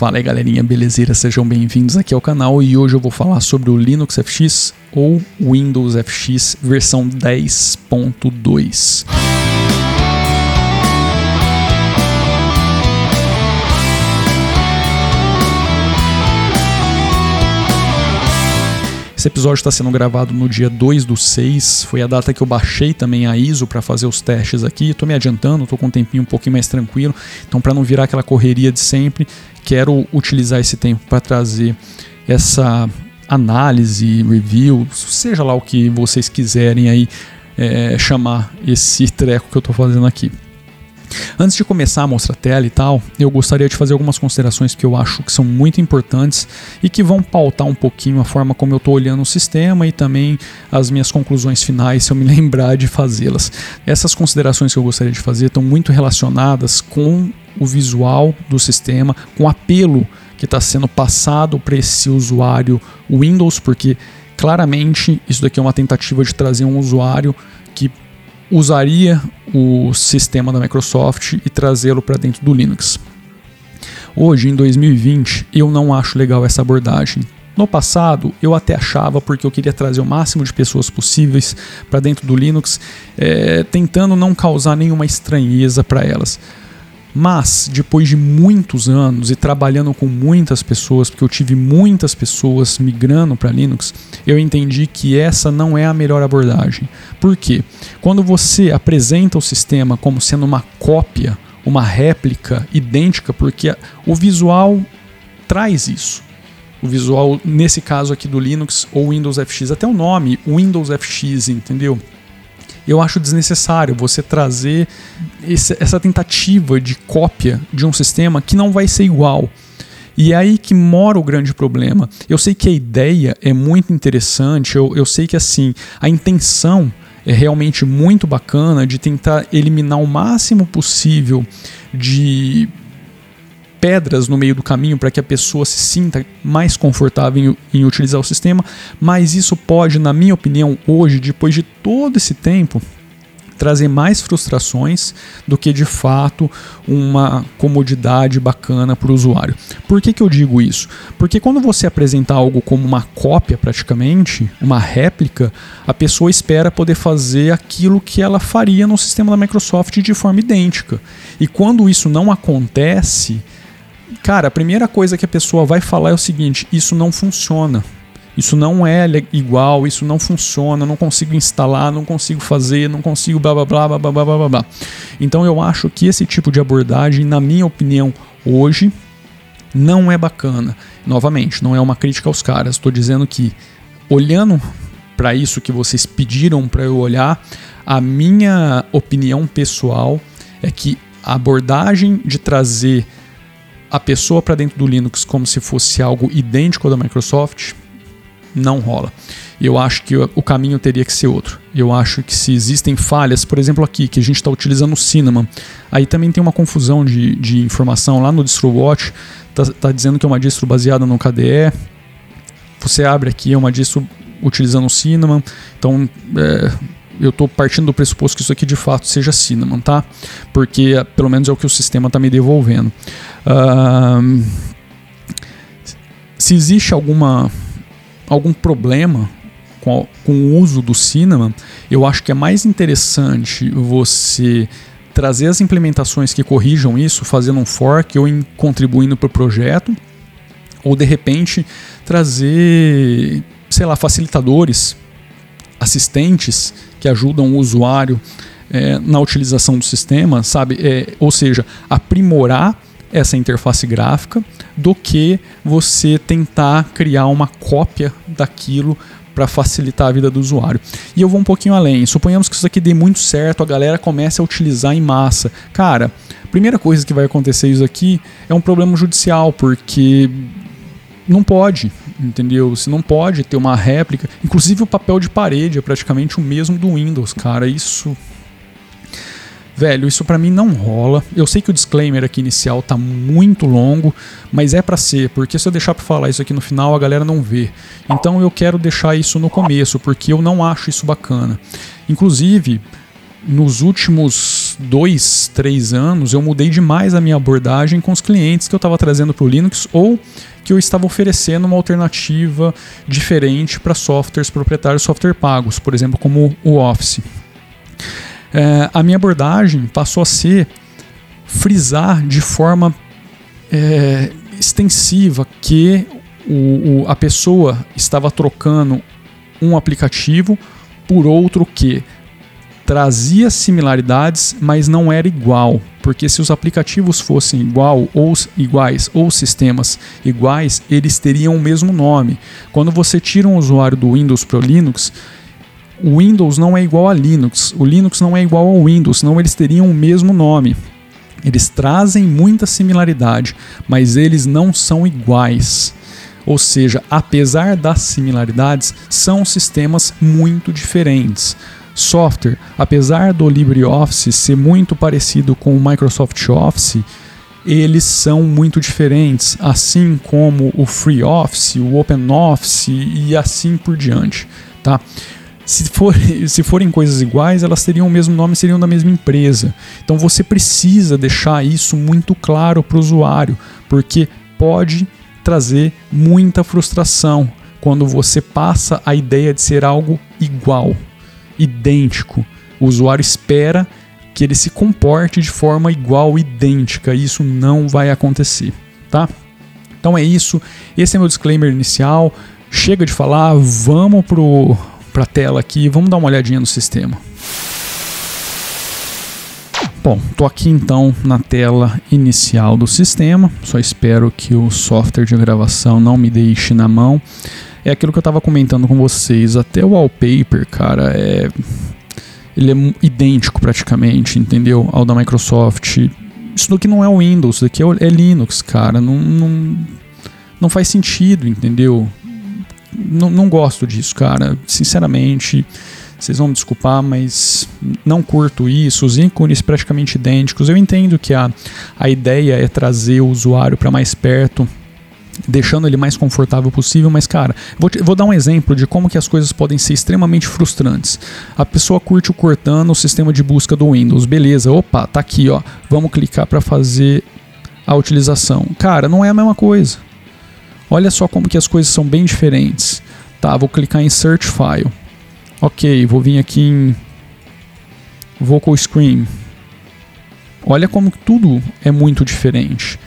Fala aí galerinha, belezeira? Sejam bem-vindos aqui ao canal e hoje eu vou falar sobre o Linux FX ou Windows FX versão 10.2. Esse episódio está sendo gravado no dia 2 do 6, foi a data que eu baixei também a ISO para fazer os testes aqui. Estou me adiantando, estou com um tempinho um pouquinho mais tranquilo, então para não virar aquela correria de sempre, quero utilizar esse tempo para trazer essa análise, review, seja lá o que vocês quiserem aí é, chamar esse treco que eu estou fazendo aqui. Antes de começar a mostrar a tela e tal, eu gostaria de fazer algumas considerações que eu acho que são muito importantes e que vão pautar um pouquinho a forma como eu estou olhando o sistema e também as minhas conclusões finais, se eu me lembrar de fazê-las. Essas considerações que eu gostaria de fazer estão muito relacionadas com o visual do sistema, com apelo que está sendo passado para esse usuário Windows, porque claramente isso daqui é uma tentativa de trazer um usuário que usaria o sistema da Microsoft e trazê-lo para dentro do Linux. Hoje, em 2020, eu não acho legal essa abordagem. No passado, eu até achava porque eu queria trazer o máximo de pessoas possíveis para dentro do Linux, é, tentando não causar nenhuma estranheza para elas. Mas, depois de muitos anos e trabalhando com muitas pessoas, porque eu tive muitas pessoas migrando para Linux, eu entendi que essa não é a melhor abordagem. Por quê? Quando você apresenta o sistema como sendo uma cópia, uma réplica idêntica, porque o visual traz isso. O visual, nesse caso aqui do Linux ou Windows FX, até o nome, Windows FX, entendeu? Eu acho desnecessário você trazer esse, essa tentativa de cópia de um sistema que não vai ser igual. E é aí que mora o grande problema. Eu sei que a ideia é muito interessante, eu, eu sei que assim, a intenção é realmente muito bacana de tentar eliminar o máximo possível de pedras no meio do caminho para que a pessoa se sinta mais confortável em, em, utilizar o sistema, mas isso pode, na minha opinião, hoje, depois de todo esse tempo, trazer mais frustrações do que de fato uma comodidade bacana para o usuário. Por que, que eu digo isso? Porque quando você apresenta algo como uma cópia, praticamente, uma réplica, a pessoa espera poder fazer aquilo que ela faria no sistema da Microsoft de forma idêntica. E quando isso não acontece, cara, a primeira coisa que a pessoa vai falar é o seguinte: isso não funciona. Isso não é igual, isso não funciona, não consigo instalar, não consigo fazer, não consigo blá blá blá blá blá blá blá. Então eu acho que esse tipo de abordagem, na minha opinião, hoje não é bacana. Novamente, não é uma crítica aos caras, estou dizendo que olhando para isso que vocês pediram para eu olhar, a minha opinião pessoal é que a abordagem de trazer a pessoa para dentro do Linux como se fosse algo idêntico ao da Microsoft, não rola. Eu acho que o caminho teria que ser outro. Eu acho que se existem falhas, por exemplo, aqui, que a gente está utilizando o Cinnamon, aí também tem uma confusão de, de informação. Lá no DistroWatch está tá dizendo que é uma distro baseada no KDE. Você abre aqui, é uma distro utilizando o Cinnamon. Então, é, eu estou partindo do pressuposto que isso aqui de fato seja Cinnamon, tá? Porque pelo menos é o que o sistema está me devolvendo. Uh, se existe alguma algum problema com, com o uso do Cinnamon, eu acho que é mais interessante você trazer as implementações que corrijam isso, fazendo um fork ou em, contribuindo para o projeto, ou de repente trazer, sei lá, facilitadores, assistentes que ajudam o usuário é, na utilização do sistema, sabe? É, ou seja, aprimorar essa interface gráfica do que você tentar criar uma cópia daquilo para facilitar a vida do usuário. E eu vou um pouquinho além. Suponhamos que isso aqui dê muito certo, a galera comece a utilizar em massa. Cara, primeira coisa que vai acontecer isso aqui é um problema judicial, porque não pode, entendeu? Se não pode ter uma réplica, inclusive o papel de parede é praticamente o mesmo do Windows, cara. Isso velho, isso para mim não rola. Eu sei que o disclaimer aqui inicial tá muito longo, mas é para ser, porque se eu deixar para falar isso aqui no final, a galera não vê. Então eu quero deixar isso no começo, porque eu não acho isso bacana. Inclusive, nos últimos dois, três anos, eu mudei demais a minha abordagem com os clientes que eu estava trazendo para o Linux ou que eu estava oferecendo uma alternativa diferente para softwares proprietários, software pagos, por exemplo, como o Office. É, a minha abordagem passou a ser frisar de forma é, extensiva que o, o, a pessoa estava trocando um aplicativo por outro que trazia similaridades, mas não era igual, porque se os aplicativos fossem igual ou iguais ou sistemas iguais, eles teriam o mesmo nome. Quando você tira um usuário do Windows para o Linux, o Windows não é igual a Linux, o Linux não é igual ao Windows, senão eles teriam o mesmo nome. Eles trazem muita similaridade, mas eles não são iguais. Ou seja, apesar das similaridades, são sistemas muito diferentes. Software, apesar do LibreOffice ser muito parecido com o Microsoft Office, eles são muito diferentes, assim como o FreeOffice, o OpenOffice e assim por diante, tá? Se, for, se forem coisas iguais, elas teriam o mesmo nome, seriam da mesma empresa. Então você precisa deixar isso muito claro para o usuário, porque pode trazer muita frustração quando você passa a ideia de ser algo igual, idêntico. O usuário espera que ele se comporte de forma igual, idêntica. E isso não vai acontecer, tá? Então é isso. Esse é meu disclaimer inicial. Chega de falar, vamos para a tela aqui, vamos dar uma olhadinha no sistema. Bom, tô aqui então na tela inicial do sistema. Só espero que o software de gravação não me deixe na mão é aquilo que eu estava comentando com vocês. Até o wallpaper, cara, é. Ele é idêntico praticamente, entendeu? Ao da Microsoft. Isso daqui não é o Windows, isso daqui é, é Linux, cara. Não, não, não faz sentido, entendeu? Não, não gosto disso, cara. Sinceramente, vocês vão me desculpar, mas não curto isso. Os ícones praticamente idênticos. Eu entendo que a, a ideia é trazer o usuário para mais perto deixando ele mais confortável possível, mas cara, vou, te, vou dar um exemplo de como que as coisas podem ser extremamente frustrantes. A pessoa curte o Cortana, o sistema de busca do Windows, beleza, opa, tá aqui, ó, vamos clicar para fazer a utilização. Cara, não é a mesma coisa. Olha só como que as coisas são bem diferentes. Tá, vou clicar em Search File. Ok, vou vir aqui em Vocal Screen. Olha como tudo é muito diferente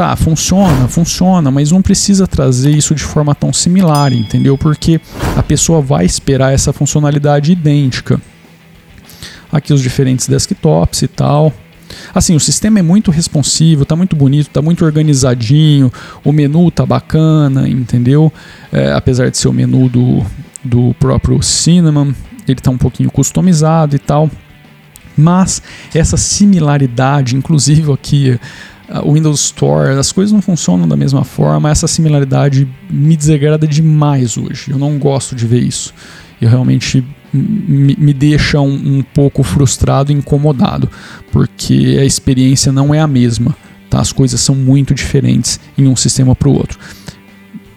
tá, funciona, funciona, mas não precisa trazer isso de forma tão similar, entendeu? Porque a pessoa vai esperar essa funcionalidade idêntica. Aqui os diferentes desktops e tal. Assim, o sistema é muito responsivo, tá muito bonito, tá muito organizadinho, o menu tá bacana, entendeu? É, apesar de ser o menu do, do próprio Cinnamon, ele tá um pouquinho customizado e tal. Mas essa similaridade, inclusive aqui o Windows Store, as coisas não funcionam da mesma forma, essa similaridade me desagrada demais hoje. Eu não gosto de ver isso. Eu realmente me deixa um, um pouco frustrado e incomodado, porque a experiência não é a mesma. Tá? As coisas são muito diferentes em um sistema para o outro.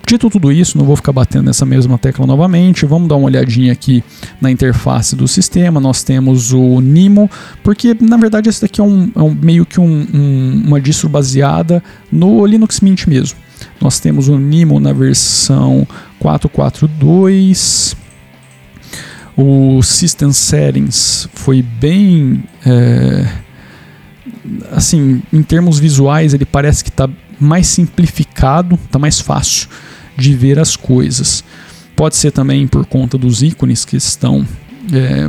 Dito tudo isso, não vou ficar batendo nessa mesma tecla novamente. Vamos dar uma olhadinha aqui na interface do sistema. Nós temos o Nimo, porque na verdade esse daqui é, um, é um meio que um, um, uma distro baseada no Linux Mint mesmo. Nós temos o Nimo na versão 442. O System Settings foi bem. É, assim, em termos visuais, ele parece que está mais simplificado, está mais fácil de ver as coisas. Pode ser também por conta dos ícones que estão é,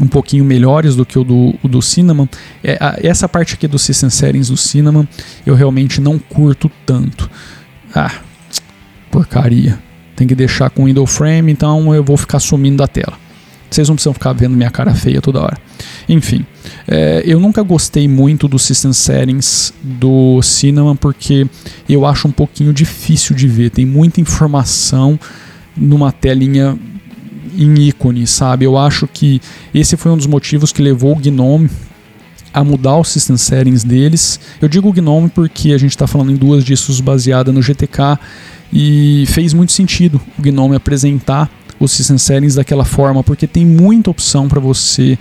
um pouquinho melhores do que o do, o do Cinnamon. É, a, essa parte aqui do System Settings do Cinnamon eu realmente não curto tanto. Ah, porcaria. Tem que deixar com Window Frame, então eu vou ficar sumindo da tela. Vocês não precisam ficar vendo minha cara feia toda hora. Enfim, é, eu nunca gostei muito do System Settings do Cinnamon porque eu acho um pouquinho difícil de ver. Tem muita informação numa telinha em ícone, sabe? Eu acho que esse foi um dos motivos que levou o Gnome a mudar os system settings deles. Eu digo GNOME porque a gente está falando em duas distros baseadas no GTK e fez muito sentido o GNOME apresentar os system settings daquela forma, porque tem muita opção para você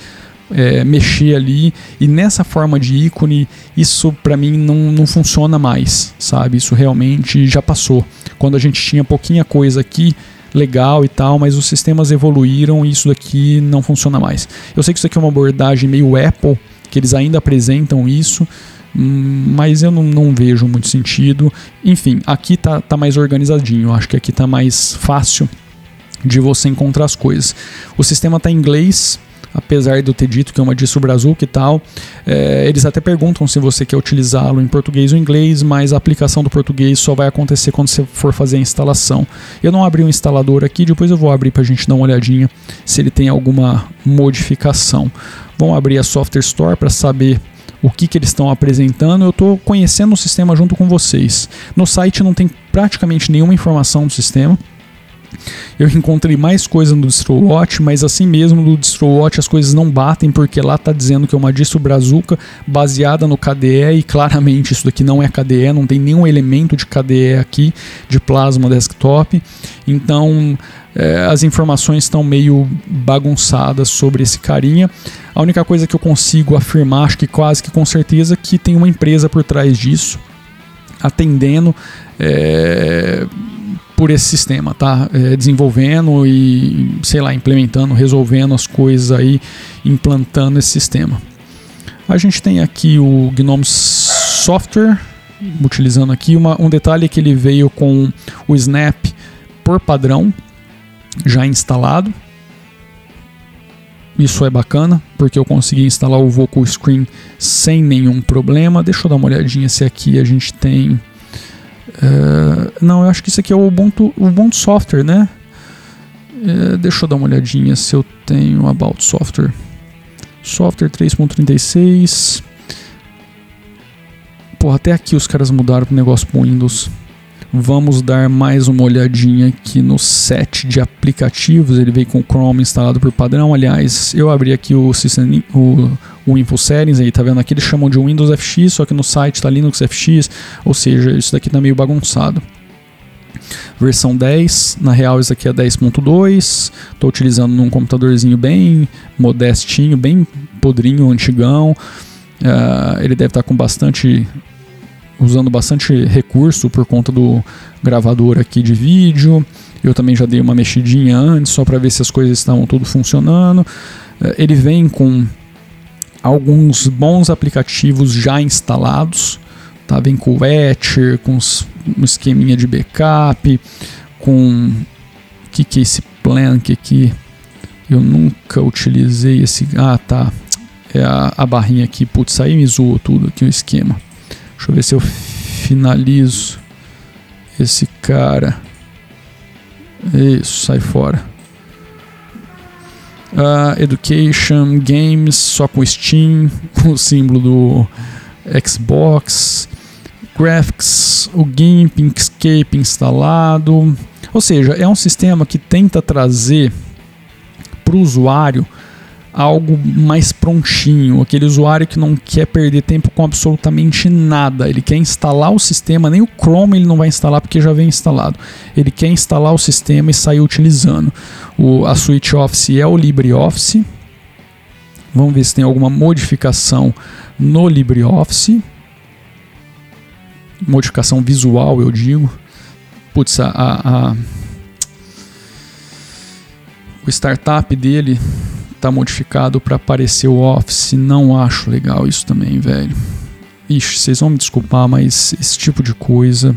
é, mexer ali. E nessa forma de ícone, isso para mim não, não funciona mais, sabe? Isso realmente já passou. Quando a gente tinha pouquinha coisa aqui, legal e tal, mas os sistemas evoluíram e isso daqui não funciona mais. Eu sei que isso aqui é uma abordagem meio Apple, que eles ainda apresentam isso, hum, mas eu não, não vejo muito sentido. Enfim, aqui tá, tá mais organizadinho, acho que aqui tá mais fácil de você encontrar as coisas. O sistema está em inglês, apesar de eu ter dito que é uma distro Brazuca e tal, é, eles até perguntam se você quer utilizá-lo em português ou inglês, mas a aplicação do português só vai acontecer quando você for fazer a instalação. Eu não abri o um instalador aqui, depois eu vou abrir para a gente dar uma olhadinha se ele tem alguma modificação. Vamos abrir a Software Store para saber o que, que eles estão apresentando. Eu estou conhecendo o sistema junto com vocês. No site não tem praticamente nenhuma informação do sistema. Eu encontrei mais coisa no DistroWatch, mas assim mesmo no DistroWatch as coisas não batem, porque lá está dizendo que é uma distro brazuca baseada no KDE e claramente isso daqui não é KDE, não tem nenhum elemento de KDE aqui, de Plasma Desktop. Então é, as informações estão meio bagunçadas sobre esse carinha. A única coisa que eu consigo afirmar, acho que quase que com certeza, que tem uma empresa por trás disso, atendendo. É, por esse sistema, tá? É, desenvolvendo e, sei lá, implementando, resolvendo as coisas aí, implantando esse sistema. A gente tem aqui o Gnome Software, utilizando aqui uma, um detalhe que ele veio com o Snap por padrão, já instalado. Isso é bacana, porque eu consegui instalar o Vocal Screen sem nenhum problema. Deixa eu dar uma olhadinha se aqui a gente tem Uh, não, eu acho que isso aqui é o Ubuntu, Ubuntu Software, né? Uh, deixa eu dar uma olhadinha se eu tenho About Software. Software 3.36. Porra, até aqui os caras mudaram o negócio pro Windows. Vamos dar mais uma olhadinha aqui no set de aplicativos. Ele veio com o Chrome instalado por padrão. Aliás, eu abri aqui o, System, o, o Info Settings, aí tá vendo aqui, eles chamam de Windows FX, só que no site tá Linux FX, ou seja, isso daqui tá meio bagunçado. Versão 10, na real isso aqui é 10.2, estou utilizando num computadorzinho bem modestinho, bem podrinho, antigão. Uh, ele deve estar tá com bastante usando bastante recurso por conta do gravador aqui de vídeo. Eu também já dei uma mexidinha antes só para ver se as coisas estavam tudo funcionando. Eh, ele vem com alguns bons aplicativos já instalados, tá? Vem com o Etcher, com um esqueminha de backup, com o que, que é esse Plank aqui? Eu nunca utilizei esse. Ah, tá. É a, a barrinha aqui. Putz, aí me zoou tudo aqui o esquema. Deixa eu ver se eu finalizo esse cara. Isso, sai fora. Uh, education, Games, só com Steam, com o símbolo do Xbox, Graphics, o GIMP, Inkscape instalado. Ou seja, é um sistema que tenta trazer para o usuário algo mais prontinho, aquele usuário que não quer perder tempo com absolutamente nada. Ele quer instalar o sistema, nem o Chrome ele não vai instalar porque já vem instalado. Ele quer instalar o sistema e sair utilizando. O, a suite Office é o LibreOffice. Vamos ver se tem alguma modificação no LibreOffice. Modificação visual, eu digo. Putz, a, a, a o startup dele tá modificado para aparecer o Office. Não acho legal isso também, velho. Ixi, vocês vão me desculpar, mas esse tipo de coisa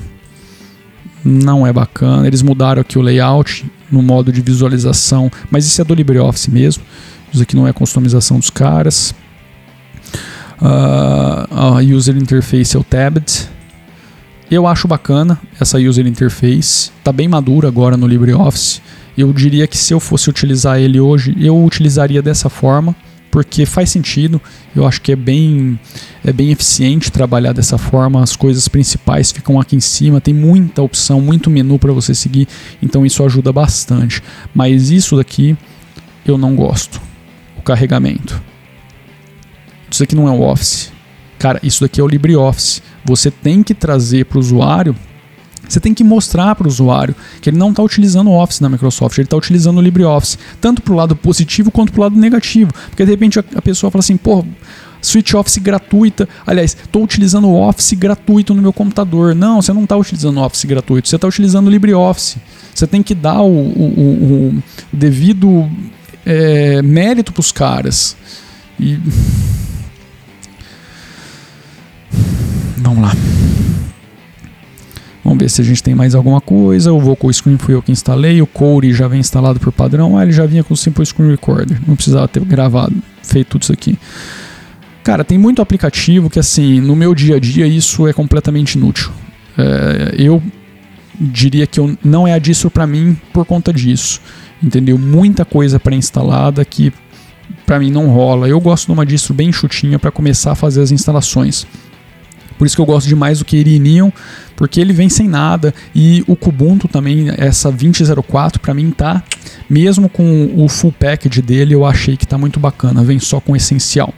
não é bacana. Eles mudaram aqui o layout no modo de visualização, mas isso é do LibreOffice mesmo. Isso aqui não é customização dos caras. Uh, a user interface é o Tabbed. Eu acho bacana essa user interface. Tá bem madura agora no LibreOffice. Eu diria que se eu fosse utilizar ele hoje, eu utilizaria dessa forma, porque faz sentido. Eu acho que é bem, é bem eficiente trabalhar dessa forma. As coisas principais ficam aqui em cima, tem muita opção, muito menu para você seguir, então isso ajuda bastante. Mas isso daqui eu não gosto. O carregamento. Isso aqui não é o Office. Cara, isso daqui é o LibreOffice. Você tem que trazer para o usuário Você tem que mostrar para o usuário que ele não está utilizando o Office na Microsoft, ele está utilizando o LibreOffice, tanto para o lado positivo quanto para o lado negativo. Porque de repente a, pessoa fala assim, pô, Switch Office gratuita. Aliás, estou utilizando o Office gratuito no meu computador. Não, você não está utilizando o Office gratuito, você está utilizando o LibreOffice. Você tem que dar o, o, o, o devido é, mérito para os caras. E. Vamos lá. Vamos ver se a gente tem mais alguma coisa. O Vocal Screen foi eu que instalei. O Core já vem instalado por padrão. Ah, ele já vinha com o Simple Screen Recorder. Não precisava ter gravado, feito tudo isso aqui. Cara, tem muito aplicativo que, assim, no meu dia a dia isso é completamente inútil. É, eu diria que eu, não é a distro para mim por conta disso. Entendeu? Muita coisa pré-instalada que para mim não rola. Eu gosto de uma distro bem chutinha para começar a fazer as instalações. Por isso que eu gosto demais do Keri Neon, porque ele vem sem nada e o Kubuntu também, essa 2004 para mim tá, mesmo com o full package dele, eu achei que tá muito bacana, vem só com essencial.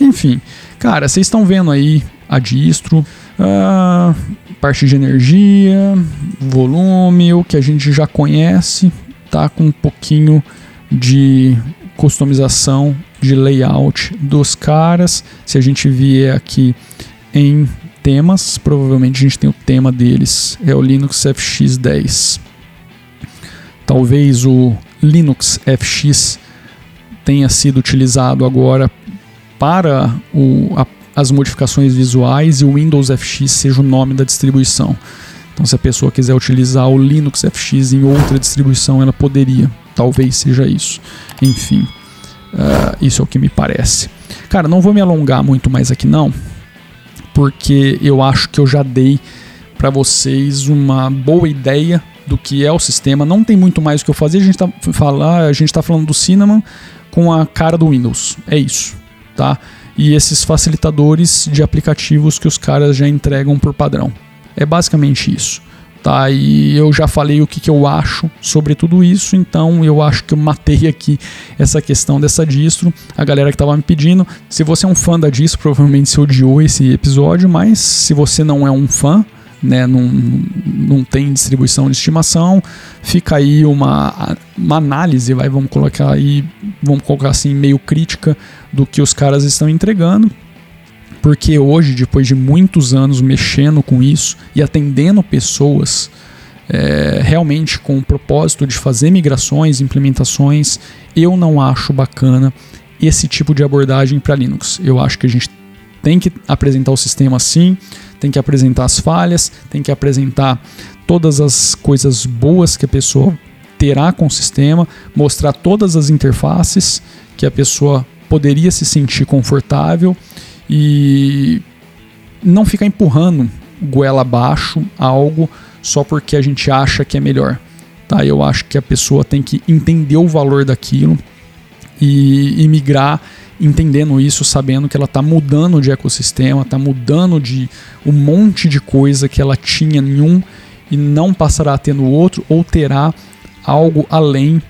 Enfim, cara, vocês estão vendo aí a distro, a parte de energia, volume, o que a gente já conhece, tá com um pouquinho de customização de layout dos caras. Se a gente vier aqui em temas, provavelmente a gente tem o tema deles, é o Linux FX10. Talvez o Linux FX tenha sido utilizado agora para o, a, as modificações visuais e o Windows FX seja o nome da distribuição. Então, se a pessoa quiser utilizar o Linux FX em outra distribuição, ela poderia. Talvez seja isso. Enfim, uh, isso é o que me parece. Cara, não vou me alongar muito mais aqui não porque eu acho que eu já dei para vocês uma boa ideia do que é o sistema. Não tem muito mais o que eu fazer. A gente está falar, a gente tá falando do Cinnamon com a cara do Windows. É isso, tá? E esses facilitadores de aplicativos que os caras já entregam por padrão. É basicamente isso tá? E eu já falei o que, que eu acho sobre tudo isso, então eu acho que eu matei aqui essa questão dessa distro. A galera que estava me pedindo, se você é um fã da distro, provavelmente você odiou esse episódio, mas se você não é um fã, né, não, não tem distribuição de estimação, fica aí uma, uma análise, vai, vamos colocar aí, vamos colocar assim, meio crítica do que os caras estão entregando porque hoje, depois de muitos anos mexendo com isso e atendendo pessoas é, realmente com o propósito de fazer migrações, implementações, eu não acho bacana esse tipo de abordagem para Linux. Eu acho que a gente tem que apresentar o sistema assim, tem que apresentar as falhas, tem que apresentar todas as coisas boas que a pessoa terá com o sistema, mostrar todas as interfaces que a pessoa poderia se sentir confortável e não ficar empurrando goela abaixo algo só porque a gente acha que é melhor. Tá? Eu acho que a pessoa tem que entender o valor daquilo e, e migrar entendendo isso, sabendo que ela está mudando de ecossistema, está mudando de um monte de coisa que ela tinha em um e não passará a ter no outro, ou terá algo além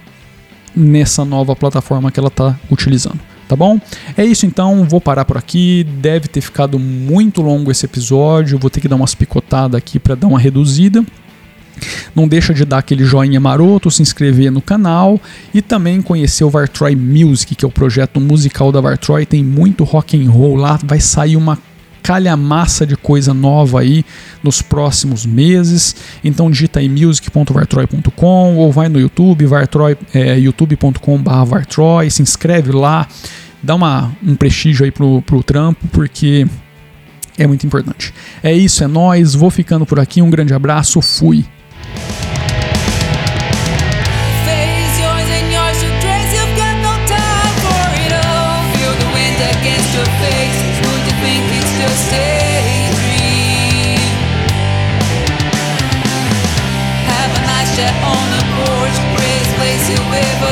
nessa nova plataforma que ela está utilizando tá bom? É isso então, vou parar por aqui. Deve ter ficado muito longo esse episódio, vou ter que dar umas picotadas aqui para dar uma reduzida. Não deixa de dar aquele joinha maroto, se inscrever no canal e também conhecer o Vartroy Music, que é o projeto musical da Vartroy. Tem muito rock and roll lá, vai sair uma calhamaça de coisa nova aí nos próximos meses. Então digita aí music.vartroy.com ou vai no YouTube, vartroy, é, youtube.com/vartroy, se inscreve lá, dá uma, um prestígio aí pro, pro trampo, porque é muito importante. É isso, é nós. Vou ficando por aqui. Um grande abraço, fui. on the porch, place you ever